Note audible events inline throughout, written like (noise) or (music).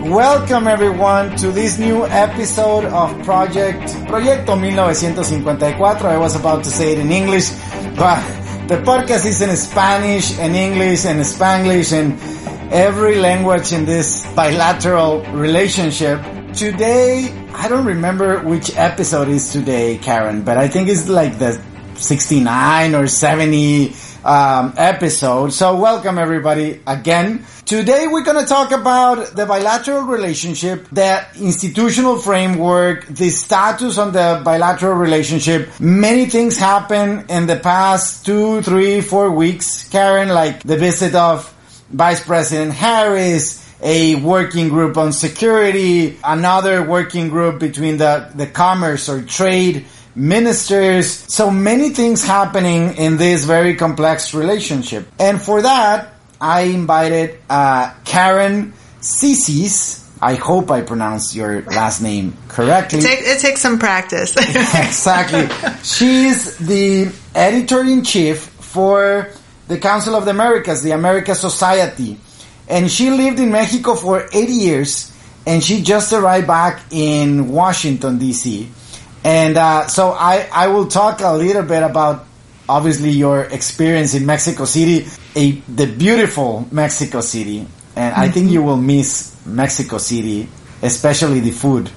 Welcome everyone to this new episode of Project Proyecto 1954. I was about to say it in English, but the podcast is in Spanish and English and Spanglish and every language in this bilateral relationship. Today, I don't remember which episode is today, Karen, but I think it's like the 69 or 70 um, episode. So welcome everybody again. Today we're going to talk about the bilateral relationship, the institutional framework, the status on the bilateral relationship. Many things happen in the past two, three, four weeks, Karen, like the visit of Vice President Harris, a working group on security, another working group between the, the commerce or trade ministers. So many things happening in this very complex relationship. And for that, I invited uh, Karen Zissis. I hope I pronounced your last name correctly. It, take, it takes some practice. (laughs) (laughs) exactly. She's the editor in chief for the Council of the Americas, the America Society. And she lived in Mexico for 80 years and she just arrived back in Washington, D.C. And uh, so I, I will talk a little bit about obviously your experience in Mexico City, a the beautiful Mexico City, and I think mm-hmm. you will miss Mexico City, especially the food.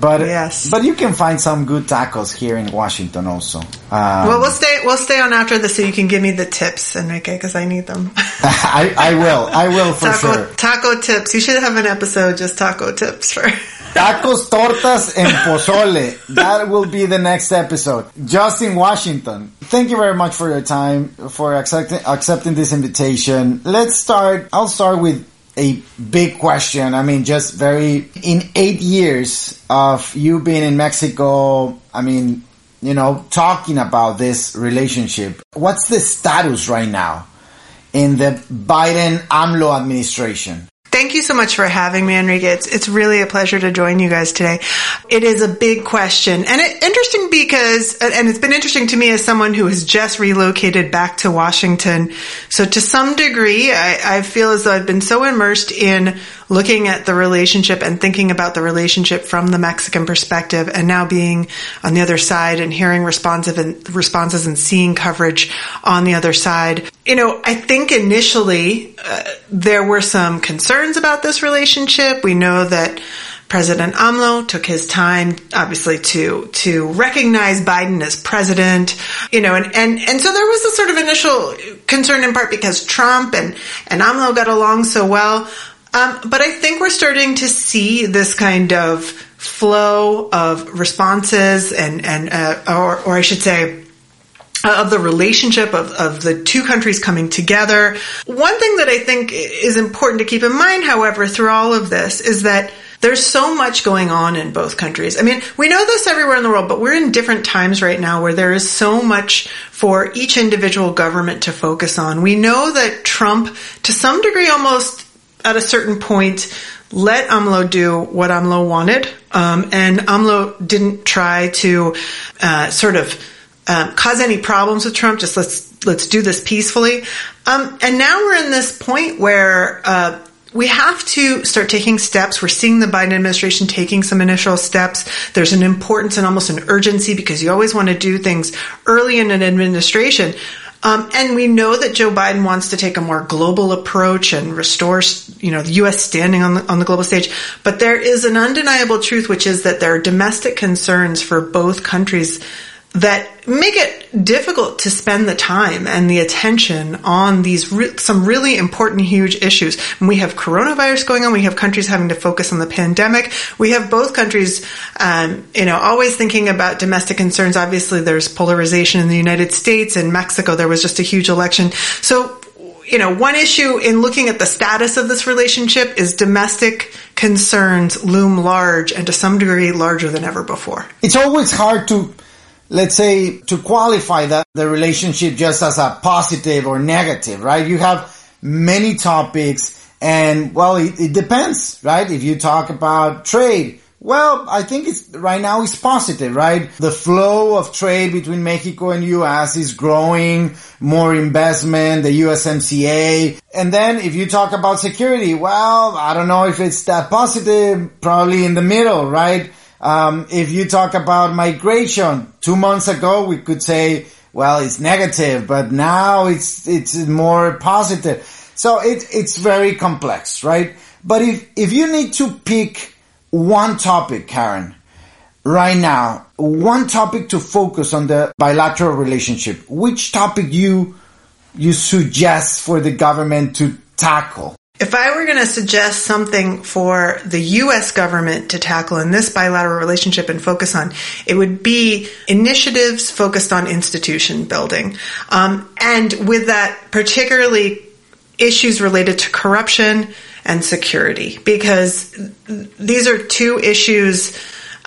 But Yes. but you can find some good tacos here in Washington also. Um, well, we'll stay. We'll stay on after this, so you can give me the tips, Enrique, because I need them. (laughs) I, I will, I will for taco sure. taco tips. You should have an episode just taco tips for. (laughs) Tacos, tortas, and pozole. That will be the next episode. Just in Washington. Thank you very much for your time, for accepting, accepting this invitation. Let's start, I'll start with a big question. I mean, just very, in eight years of you being in Mexico, I mean, you know, talking about this relationship, what's the status right now in the Biden AMLO administration? Thank you so much for having me, Enrique. It's, it's really a pleasure to join you guys today. It is a big question and it, interesting because, and it's been interesting to me as someone who has just relocated back to Washington. So to some degree, I, I feel as though I've been so immersed in looking at the relationship and thinking about the relationship from the Mexican perspective and now being on the other side and hearing responsive and responses and seeing coverage on the other side. You know, I think initially uh, there were some concerns about this relationship. We know that President AMLO took his time, obviously, to to recognize Biden as president. You know, and and and so there was a sort of initial concern in part because Trump and and AMLO got along so well. Um, but I think we're starting to see this kind of flow of responses and and uh, or or I should say uh, of the relationship of, of the two countries coming together. One thing that I think is important to keep in mind, however, through all of this is that there's so much going on in both countries. I mean, we know this everywhere in the world, but we're in different times right now where there is so much for each individual government to focus on. We know that Trump, to some degree, almost at a certain point, let AMLO do what AMLO wanted, um, and AMLO didn't try to uh, sort of um, cause any problems with Trump. Just let's let's do this peacefully. Um, and now we're in this point where uh, we have to start taking steps. We're seeing the Biden administration taking some initial steps. There's an importance and almost an urgency because you always want to do things early in an administration. Um, and we know that Joe Biden wants to take a more global approach and restore, you know, the U.S. standing on the, on the global stage. But there is an undeniable truth, which is that there are domestic concerns for both countries that make it difficult to spend the time and the attention on these re- some really important huge issues. And we have coronavirus going on. We have countries having to focus on the pandemic. We have both countries, um, you know, always thinking about domestic concerns. Obviously, there's polarization in the United States and Mexico. There was just a huge election. So, you know, one issue in looking at the status of this relationship is domestic concerns loom large and to some degree larger than ever before. It's always hard to let's say to qualify that the relationship just as a positive or negative, right? You have many topics and well, it, it, depends, right? If you talk about trade, well, I think it's right now it's positive, right? The flow of trade between Mexico and US is growing, more investment, the USMCA. And then if you talk about security, well, I don't know if it's that positive, probably in the middle, right? Um, if you talk about migration, two months ago we could say, well, it's negative, but now it's it's more positive. So it it's very complex, right? But if if you need to pick one topic, Karen, right now, one topic to focus on the bilateral relationship, which topic you you suggest for the government to tackle? If I were going to suggest something for the U.S. government to tackle in this bilateral relationship and focus on, it would be initiatives focused on institution building. Um, and with that, particularly issues related to corruption and security, because these are two issues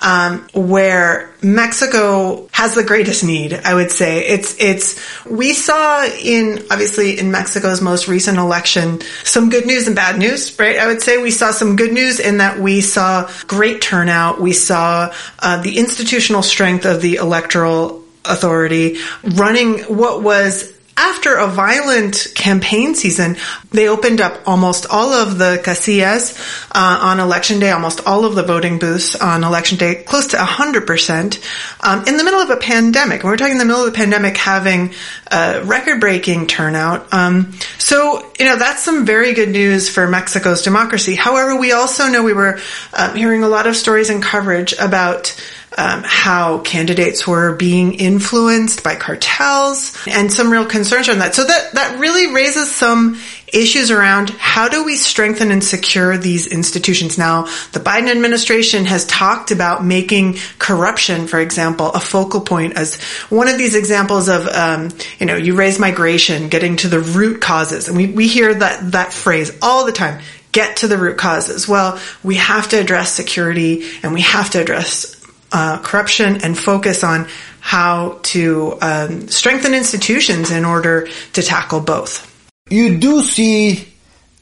um, where Mexico has the greatest need. I would say it's it's we saw in obviously in Mexico's most recent election some good news and bad news. Right, I would say we saw some good news in that we saw great turnout. We saw uh, the institutional strength of the electoral authority running what was after a violent campaign season, they opened up almost all of the casillas uh, on election day, almost all of the voting booths on election day, close to 100%, um, in the middle of a pandemic. And we're talking in the middle of the pandemic having a record-breaking turnout. Um, so, you know, that's some very good news for Mexico's democracy. However, we also know we were um, hearing a lot of stories and coverage about um, how candidates were being influenced by cartels and some real concerns around that. So that, that really raises some issues around how do we strengthen and secure these institutions. Now, the Biden administration has talked about making corruption, for example, a focal point as one of these examples of, um, you know, you raise migration, getting to the root causes. And we, we hear that, that phrase all the time get to the root causes. Well, we have to address security and we have to address uh, corruption and focus on how to um, strengthen institutions in order to tackle both. You do see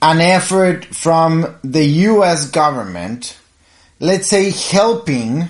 an effort from the US government, let's say helping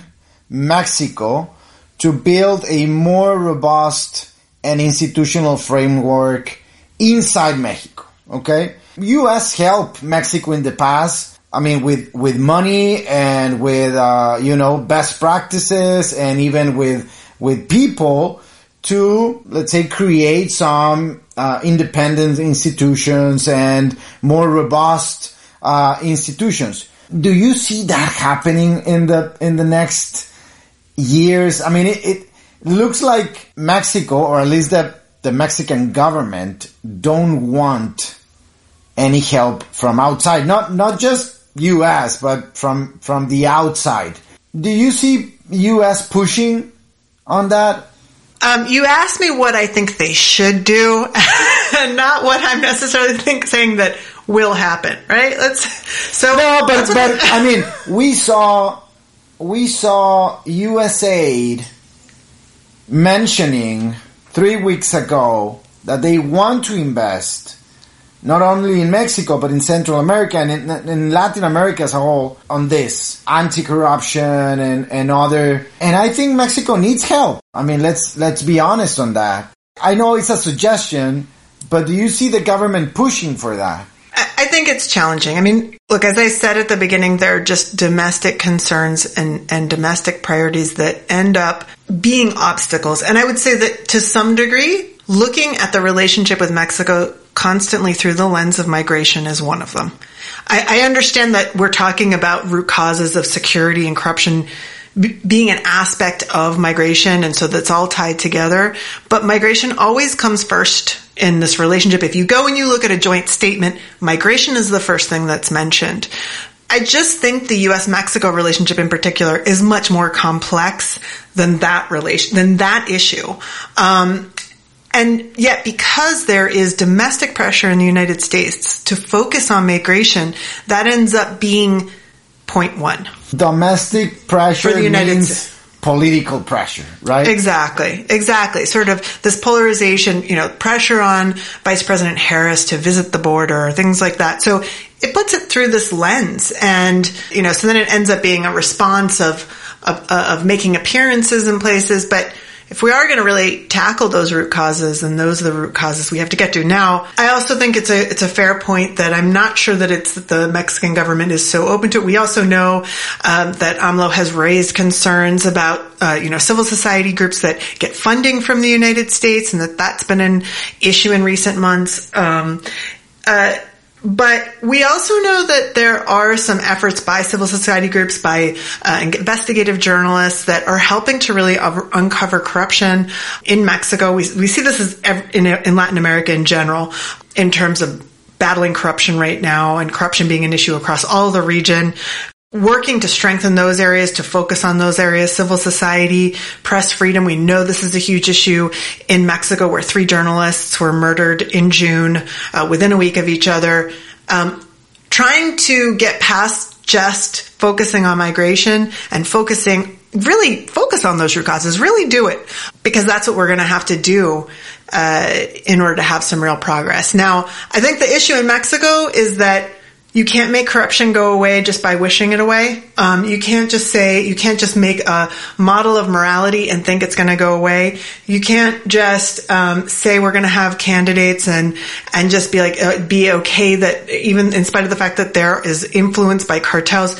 Mexico to build a more robust and institutional framework inside Mexico. Okay? US helped Mexico in the past I mean, with, with money and with, uh, you know, best practices and even with, with people to, let's say, create some, uh, independent institutions and more robust, uh, institutions. Do you see that happening in the, in the next years? I mean, it, it looks like Mexico, or at least the, the Mexican government don't want any help from outside. Not, not just U.S., but from from the outside. Do you see U.S. pushing on that? Um, you asked me what I think they should do, (laughs) and not what I'm necessarily think saying that will happen. Right? Let's. So no, but but (laughs) I mean, we saw we saw USAID mentioning three weeks ago that they want to invest not only in Mexico, but in Central America and in, in, Latin America as a whole on this anti-corruption and, and other. And I think Mexico needs help. I mean, let's, let's be honest on that. I know it's a suggestion, but do you see the government pushing for that? I think it's challenging. I mean, look, as I said at the beginning, there are just domestic concerns and, and domestic priorities that end up being obstacles. And I would say that to some degree, looking at the relationship with Mexico constantly through the lens of migration is one of them. I, I understand that we're talking about root causes of security and corruption b- being an aspect of migration, and so that's all tied together. But migration always comes first in this relationship. If you go and you look at a joint statement, migration is the first thing that's mentioned. I just think the U.S. Mexico relationship in particular is much more complex than that relation, than that issue. Um, and yet, because there is domestic pressure in the United States to focus on migration, that ends up being point one. Domestic pressure For the United means States. political pressure, right? Exactly, exactly. Sort of this polarization, you know, pressure on Vice President Harris to visit the border, things like that. So it puts it through this lens, and you know, so then it ends up being a response of of, of making appearances in places, but if we are going to really tackle those root causes, and those are the root causes we have to get to now, I also think it's a it's a fair point that I'm not sure that it's that the Mexican government is so open to it. We also know um, that AMLO has raised concerns about uh, you know civil society groups that get funding from the United States, and that that's been an issue in recent months. Um, uh, but we also know that there are some efforts by civil society groups, by uh, investigative journalists that are helping to really un- uncover corruption in Mexico. We, we see this as ev- in, in Latin America in general in terms of battling corruption right now and corruption being an issue across all the region working to strengthen those areas, to focus on those areas, civil society, press freedom. We know this is a huge issue in Mexico where three journalists were murdered in June uh, within a week of each other. Um, trying to get past just focusing on migration and focusing really focus on those root causes really do it because that's what we're going to have to do uh, in order to have some real progress now i think the issue in mexico is that you can't make corruption go away just by wishing it away. Um, you can't just say, you can't just make a model of morality and think it's going to go away. You can't just um, say we're going to have candidates and and just be like, uh, be okay that even in spite of the fact that there is influence by cartels,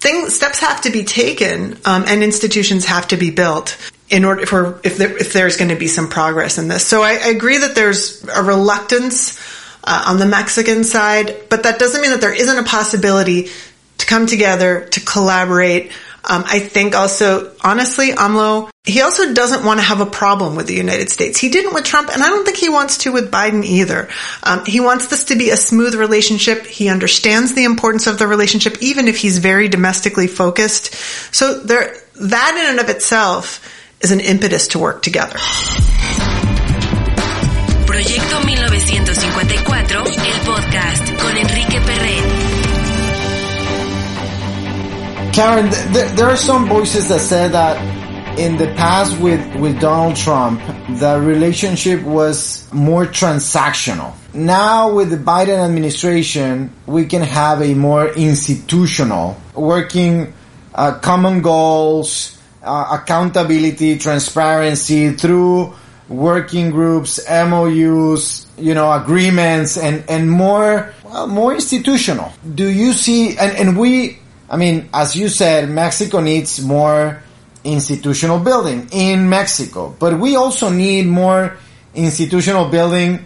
things steps have to be taken um, and institutions have to be built in order for if there, if there's going to be some progress in this. So I, I agree that there's a reluctance uh, on the Mexican side, but that doesn't mean that there isn't a possibility to come together, to collaborate. Um, I think also, honestly, AMLO, he also doesn't want to have a problem with the United States. He didn't with Trump, and I don't think he wants to with Biden either. Um, he wants this to be a smooth relationship. He understands the importance of the relationship, even if he's very domestically focused. So there, that in and of itself is an impetus to work together. Proyecto 1954, el podcast con Enrique Perret. Karen, th- th- there are some voices that say that in the past with, with Donald Trump, the relationship was more transactional. Now with the Biden administration, we can have a more institutional, working uh, common goals, uh, accountability, transparency through working groups, MOUs, you know, agreements and, and more, well, more institutional. Do you see, and, and we, I mean, as you said, Mexico needs more institutional building in Mexico, but we also need more institutional building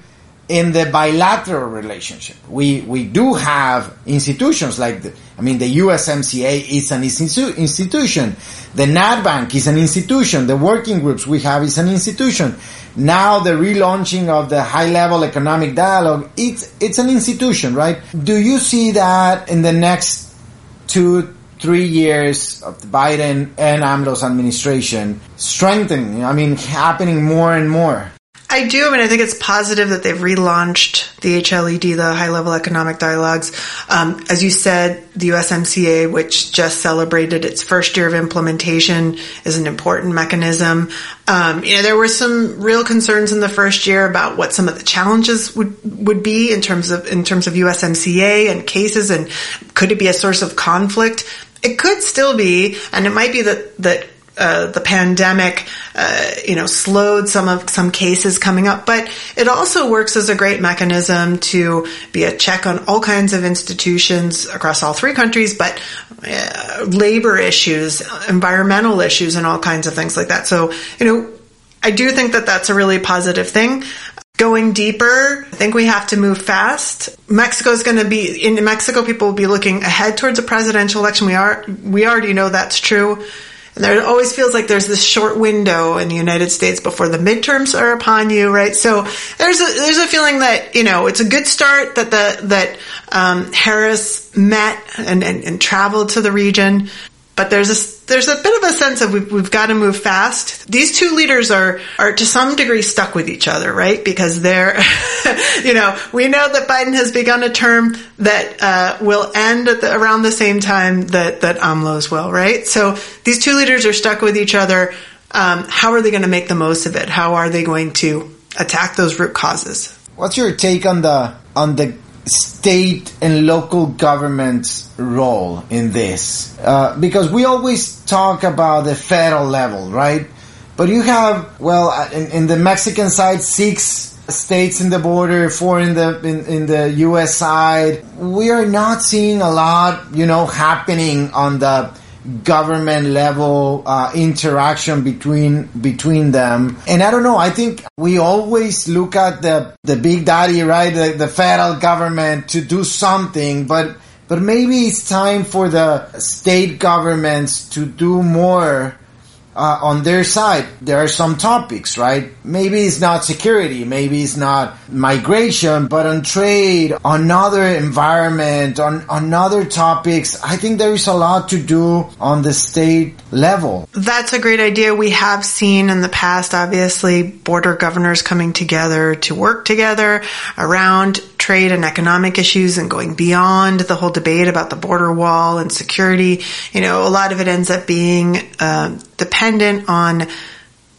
in the bilateral relationship. We, we do have institutions like the, I mean, the USMCA is an institu- institution. The NADBank is an institution. The working groups we have is an institution. Now the relaunching of the high level economic dialogue, it's, it's an institution, right? Do you see that in the next two, three years of the Biden and AMLO's administration strengthening? I mean, happening more and more. I do. I mean, I think it's positive that they've relaunched the HLED, the high level economic dialogues. Um, as you said, the USMCA, which just celebrated its first year of implementation, is an important mechanism. Um, you know, there were some real concerns in the first year about what some of the challenges would would be in terms of in terms of USMCA and cases, and could it be a source of conflict? It could still be, and it might be that that uh, the pandemic, uh, you know, slowed some of some cases coming up, but it also works as a great mechanism to be a check on all kinds of institutions across all three countries, but uh, labor issues, environmental issues, and all kinds of things like that. So, you know, I do think that that's a really positive thing. Going deeper, I think we have to move fast. Mexico is going to be in Mexico. People will be looking ahead towards a presidential election. We are we already know that's true. And there always feels like there's this short window in the United States before the midterms are upon you, right? So there's a there's a feeling that you know it's a good start that the that um, Harris met and, and, and traveled to the region but there's a there's a bit of a sense of we've, we've got to move fast. These two leaders are are to some degree stuck with each other, right? Because they're, (laughs) you know, we know that Biden has begun a term that uh, will end at the, around the same time that that AMLO's will, right? So these two leaders are stuck with each other. Um, how are they going to make the most of it? How are they going to attack those root causes? What's your take on the on the state and local government's role in this? Uh, because we always talk about the federal level, right? But you have, well, uh, in, in, the Mexican side, six states in the border, four in the in, in the U.S. side. We are not seeing a lot, you know, happening on the government level uh, interaction between between them. And I don't know. I think we always look at the the big daddy, right, the, the federal government to do something, but but maybe it's time for the state governments to do more uh, on their side, there are some topics, right? Maybe it's not security, maybe it's not migration, but on trade, on other environment, on, on other topics, I think there is a lot to do on the state level. That's a great idea. We have seen in the past, obviously, border governors coming together to work together around trade and economic issues and going beyond the whole debate about the border wall and security. You know, a lot of it ends up being uh, dependent on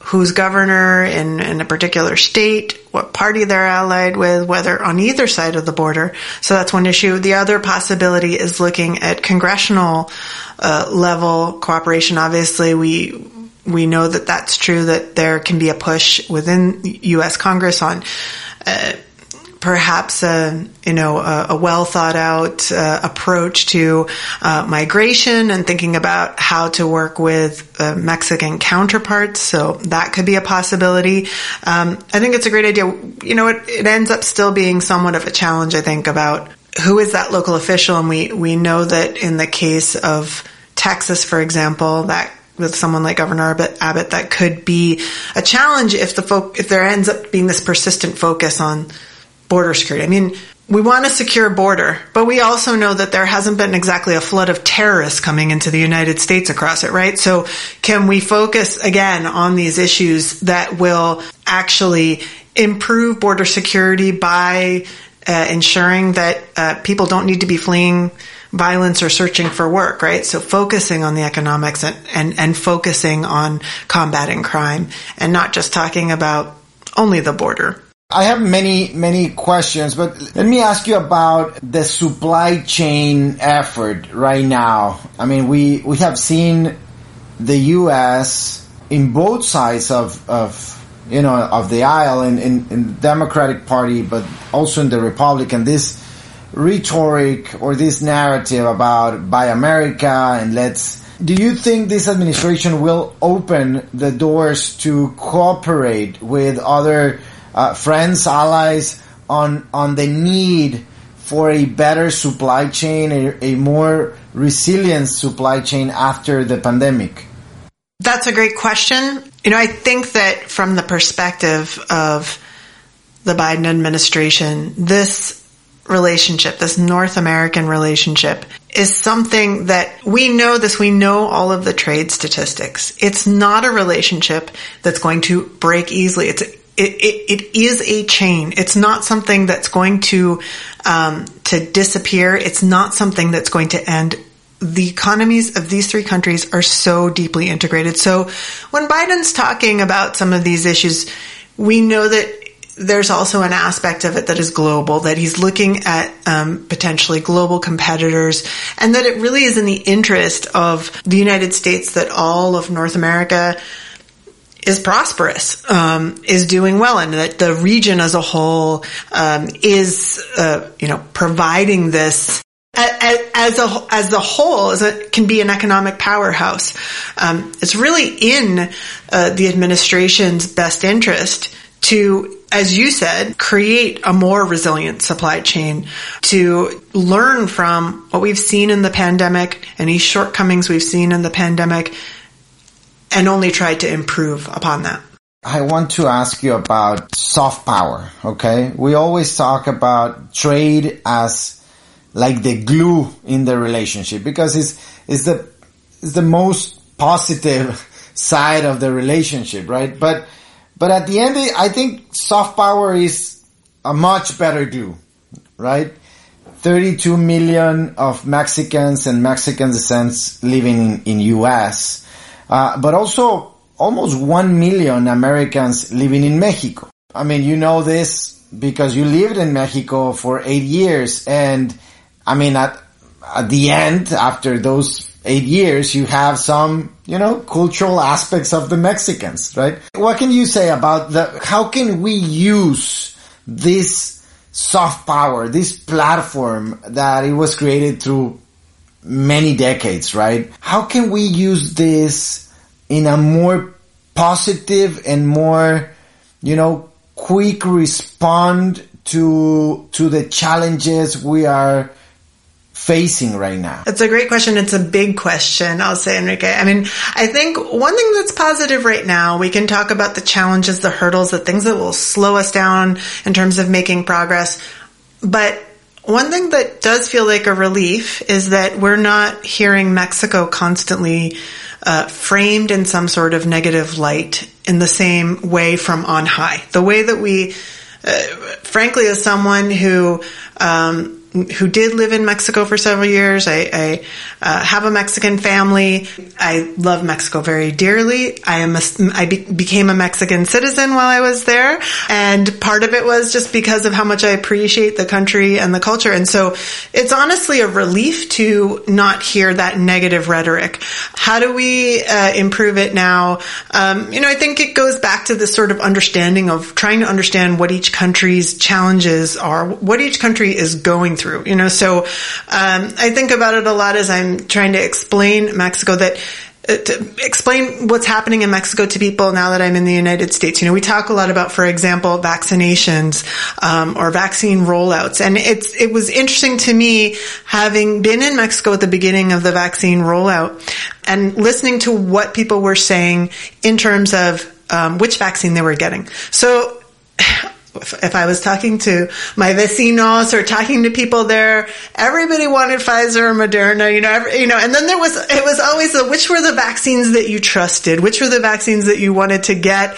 who's governor in, in a particular state, what party they're allied with, whether on either side of the border. So that's one issue. The other possibility is looking at congressional uh, level cooperation. Obviously, we we know that that's true. That there can be a push within U.S. Congress on uh, perhaps a you know a, a well thought out uh, approach to uh, migration and thinking about how to work with uh, Mexican counterparts. So that could be a possibility. Um, I think it's a great idea. You know, it, it ends up still being somewhat of a challenge. I think about who is that local official, and we we know that in the case of Texas, for example, that with someone like Governor Abbott, that could be a challenge if the folk, if there ends up being this persistent focus on border security. I mean, we want a secure border, but we also know that there hasn't been exactly a flood of terrorists coming into the United States across it, right? So can we focus again on these issues that will actually improve border security by uh, ensuring that uh, people don't need to be fleeing violence or searching for work, right? So focusing on the economics and, and, and focusing on combating crime and not just talking about only the border. I have many, many questions, but let me ask you about the supply chain effort right now. I mean, we, we have seen the U.S. in both sides of, of you know, of the aisle in, in, in the Democratic Party, but also in the Republican, this rhetoric or this narrative about buy America and let's do you think this administration will open the doors to cooperate with other uh, friends, allies on on the need for a better supply chain, a, a more resilient supply chain after the pandemic? That's a great question. You know, I think that from the perspective of the Biden administration, this relationship, this North American relationship is something that we know this, we know all of the trade statistics. It's not a relationship that's going to break easily. It's it, it, it is a chain. It's not something that's going to um, to disappear. It's not something that's going to end. The economies of these three countries are so deeply integrated. So when Biden's talking about some of these issues, we know that there's also an aspect of it that is global, that he's looking at um, potentially global competitors, and that it really is in the interest of the United States that all of North America is prosperous, um, is doing well, and that the region as a whole um, is, uh, you know, providing this as a as a whole, as a, can be an economic powerhouse. Um, it's really in uh, the administration's best interest to, as you said, create a more resilient supply chain, to learn from what we've seen in the pandemic, any shortcomings we've seen in the pandemic, and only try to improve upon that. I want to ask you about soft power, okay? We always talk about trade as like the glue in the relationship because it's, it's the, it's the most positive (laughs) side of the relationship, right? But, but at the end, I think soft power is a much better glue, right? 32 million of Mexicans and Mexican descent living in, in US, uh, but also almost 1 million Americans living in Mexico. I mean, you know this because you lived in Mexico for eight years. And I mean, at, at the end, after those eight years, you have some, you know, cultural aspects of the Mexicans, right? What can you say about the, how can we use this soft power, this platform that it was created through many decades, right? How can we use this in a more positive and more, you know, quick respond to, to the challenges we are facing right now? It's a great question. It's a big question, I'll say, Enrique. I mean, I think one thing that's positive right now, we can talk about the challenges, the hurdles, the things that will slow us down in terms of making progress. But one thing that does feel like a relief is that we're not hearing Mexico constantly uh, framed in some sort of negative light in the same way from on high. The way that we, uh, frankly, as someone who um, who did live in Mexico for several years. I, I uh, have a Mexican family. I love Mexico very dearly. I am a, I be, became a Mexican citizen while I was there, and part of it was just because of how much I appreciate the country and the culture. And so, it's honestly a relief to not hear that negative rhetoric. How do we uh, improve it now? Um, you know, I think it goes back to this sort of understanding of trying to understand what each country's challenges are, what each country is going through through, you know, so, um, I think about it a lot as I'm trying to explain Mexico that uh, to explain what's happening in Mexico to people now that I'm in the United States. You know, we talk a lot about, for example, vaccinations um, or vaccine rollouts, and it's it was interesting to me having been in Mexico at the beginning of the vaccine rollout and listening to what people were saying in terms of um, which vaccine they were getting. So if I was talking to my vecinos or talking to people there, everybody wanted Pfizer or Moderna, you know, every, you know, and then there was, it was always the, which were the vaccines that you trusted? Which were the vaccines that you wanted to get?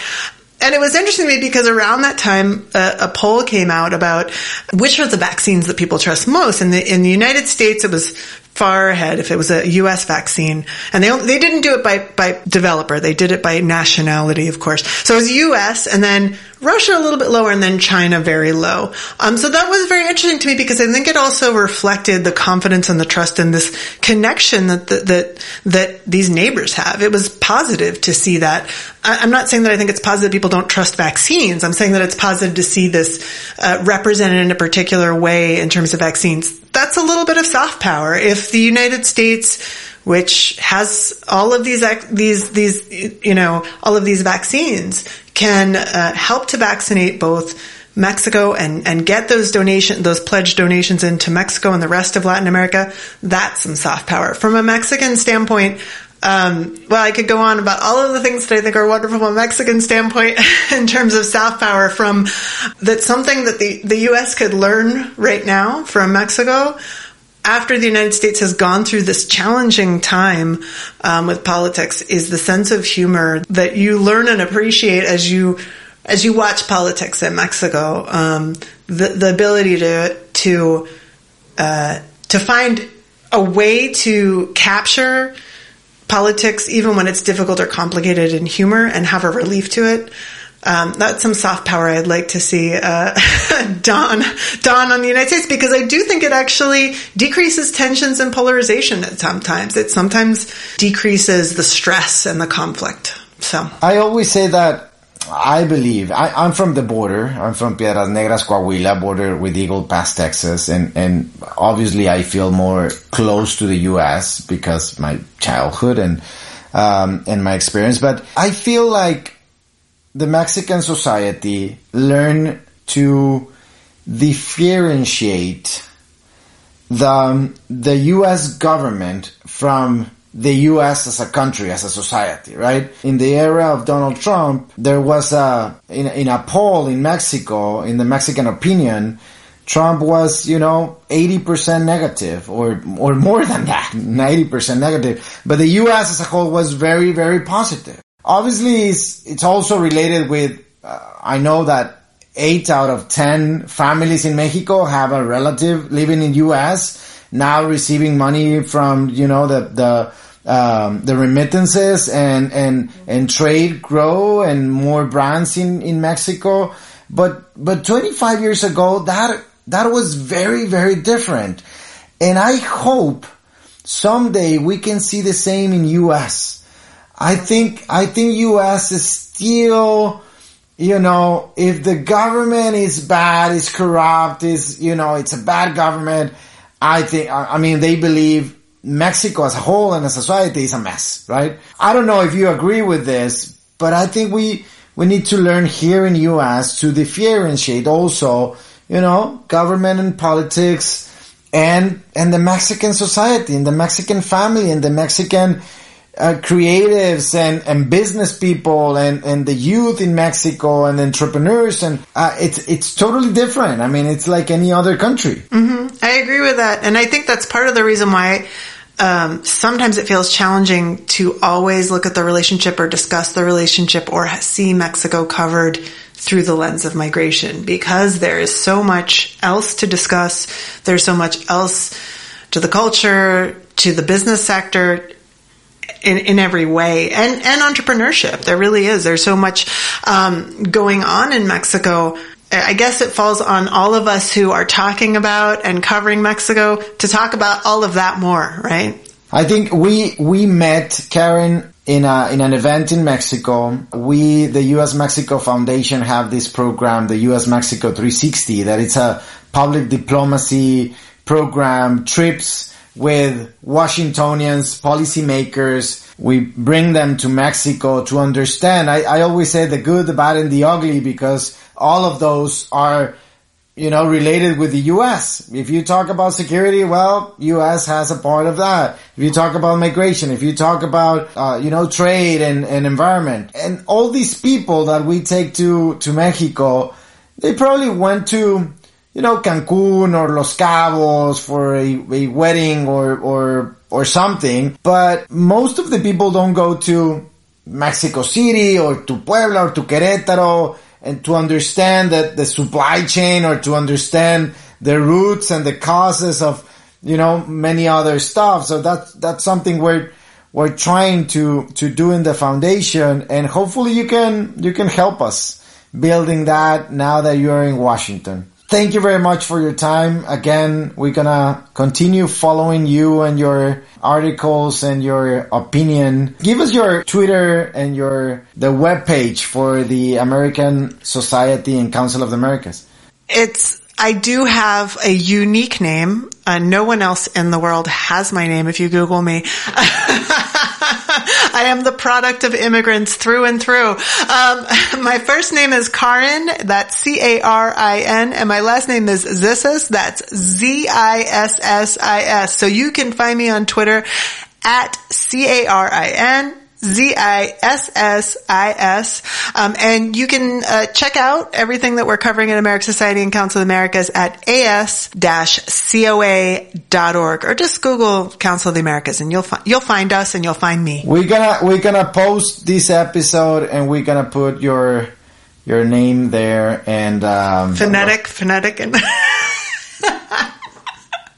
And it was interesting to me because around that time, a poll came out about which are the vaccines that people trust most. In the in the United States, it was far ahead if it was a U.S. vaccine. And they, they didn't do it by, by developer. They did it by nationality, of course. So it was U.S. and then Russia a little bit lower and then China very low. Um, so that was very interesting to me because I think it also reflected the confidence and the trust and this connection that, that, that, that these neighbors have. It was positive to see that. I, am not saying that I think it's positive people don't trust vaccines. I'm saying that it's positive to see this uh, represented in a particular way in terms of vaccines that's a little bit of soft power. If the United States, which has all of these, these, these, you know, all of these vaccines can uh, help to vaccinate both Mexico and, and get those donation, those pledged donations into Mexico and the rest of Latin America, that's some soft power. From a Mexican standpoint, um, well, I could go on about all of the things that I think are wonderful from a Mexican standpoint (laughs) in terms of soft power from that's something that the, the U.S. could learn right now from Mexico after the United States has gone through this challenging time um, with politics is the sense of humor that you learn and appreciate as you as you watch politics in Mexico. Um, the the ability to to uh, to find a way to capture politics, even when it's difficult or complicated, in humor and have a relief to it. Um, that's some soft power I'd like to see uh, (laughs) dawn dawn on the United States because I do think it actually decreases tensions and polarization at sometimes. It sometimes decreases the stress and the conflict. So I always say that I believe I, am from the border. I'm from Piedras Negras, Coahuila, border with Eagle Pass, Texas, and and obviously I feel more close to the U.S. because my childhood and um, and my experience. But I feel like the Mexican society learned to differentiate the the U.S. government from the U.S. as a country, as a society, right? In the era of Donald Trump, there was a in, in a poll in Mexico, in the Mexican opinion, Trump was, you know, 80% negative or, or more than that, (laughs) 90% negative. But the U.S. as a whole was very, very positive. Obviously, it's, it's also related with, uh, I know that eight out of 10 families in Mexico have a relative living in U.S. now receiving money from, you know, the, the, um, the remittances and, and, and trade grow and more brands in, in Mexico. But, but 25 years ago, that, that was very, very different. And I hope someday we can see the same in US. I think, I think US is still, you know, if the government is bad, is corrupt, is, you know, it's a bad government, I think, I mean, they believe Mexico as a whole and as a society is a mess, right? I don't know if you agree with this, but I think we, we need to learn here in US to differentiate also, you know, government and politics and, and the Mexican society and the Mexican family and the Mexican uh, creatives and, and business people and, and the youth in Mexico and entrepreneurs and uh, it's it's totally different. I mean, it's like any other country. Mm-hmm. I agree with that, and I think that's part of the reason why. Um, sometimes it feels challenging to always look at the relationship or discuss the relationship or see Mexico covered through the lens of migration because there is so much else to discuss. There's so much else to the culture, to the business sector, in, in every way and, and entrepreneurship. There really is. There's so much, um, going on in Mexico. I guess it falls on all of us who are talking about and covering Mexico to talk about all of that more, right? I think we, we met Karen in a, in an event in Mexico. We, the U.S. Mexico Foundation have this program, the U.S. Mexico 360, that it's a public diplomacy program, trips with Washingtonians, policymakers. We bring them to Mexico to understand. I, I always say the good, the bad, and the ugly because all of those are, you know, related with the U.S. If you talk about security, well, U.S. has a part of that. If you talk about migration, if you talk about, uh, you know, trade and, and environment, and all these people that we take to, to Mexico, they probably went to you know, Cancun or Los Cabos for a, a wedding or, or, or something. But most of the people don't go to Mexico City or to Puebla or to Querétaro and to understand that the supply chain or to understand the roots and the causes of, you know, many other stuff. So that's, that's something we're, we're trying to, to do in the foundation and hopefully you can, you can help us building that now that you're in Washington. Thank you very much for your time. Again, we're gonna continue following you and your articles and your opinion. Give us your Twitter and your, the web page for the American Society and Council of the Americas. It's I do have a unique name. Uh, no one else in the world has my name if you Google me. (laughs) I am the product of immigrants through and through. Um, (laughs) my first name is Carin, that's C-A-R-I-N, and my last name is Zissis, that's Z-I-S-S-I-S. So you can find me on Twitter at C-A-R-I-N Z-I-S-S-I-S. Um, and you can uh, check out everything that we're covering at American Society and Council of Americas at as-coa.org or just Google Council of the Americas and you'll find, you'll find us and you'll find me. We're gonna, we're gonna post this episode and we're gonna put your, your name there and, um, phonetic, phonetic and (laughs)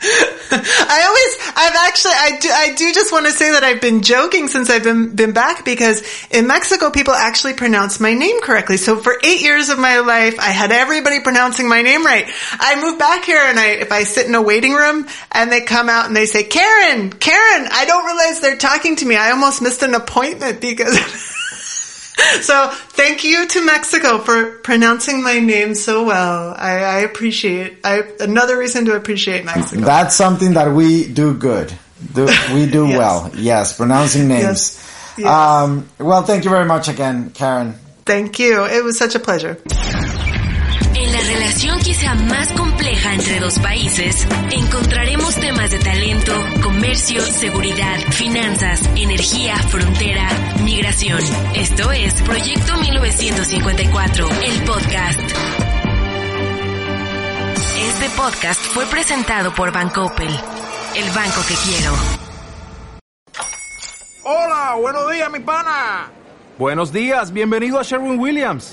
(laughs) (laughs) I always, I've actually, I do, I do just want to say that I've been joking since I've been, been back because in Mexico, people actually pronounce my name correctly. So for eight years of my life, I had everybody pronouncing my name right. I moved back here and I, if I sit in a waiting room and they come out and they say, Karen, Karen, I don't realize they're talking to me. I almost missed an appointment because (laughs) (laughs) so thank you to Mexico for pronouncing my name so well. I, I appreciate. I another reason to appreciate Mexico. That's something that we do good. Do, we do (laughs) Yes. well. Yes, pronouncing names. Yes. Yes. Um, well, thank you very much again, Karen. Thank you. It was such a pleasure. En la relación quizá más compleja entre dos países, encontraremos temas de talento, comercio, seguridad, finanzas, energía, frontera, migración. Esto es Proyecto 1954, el podcast. Este podcast fue presentado por Bancoppel, el banco que quiero. Hola, buenos días, mi pana. Buenos días, bienvenido a Sherwin Williams.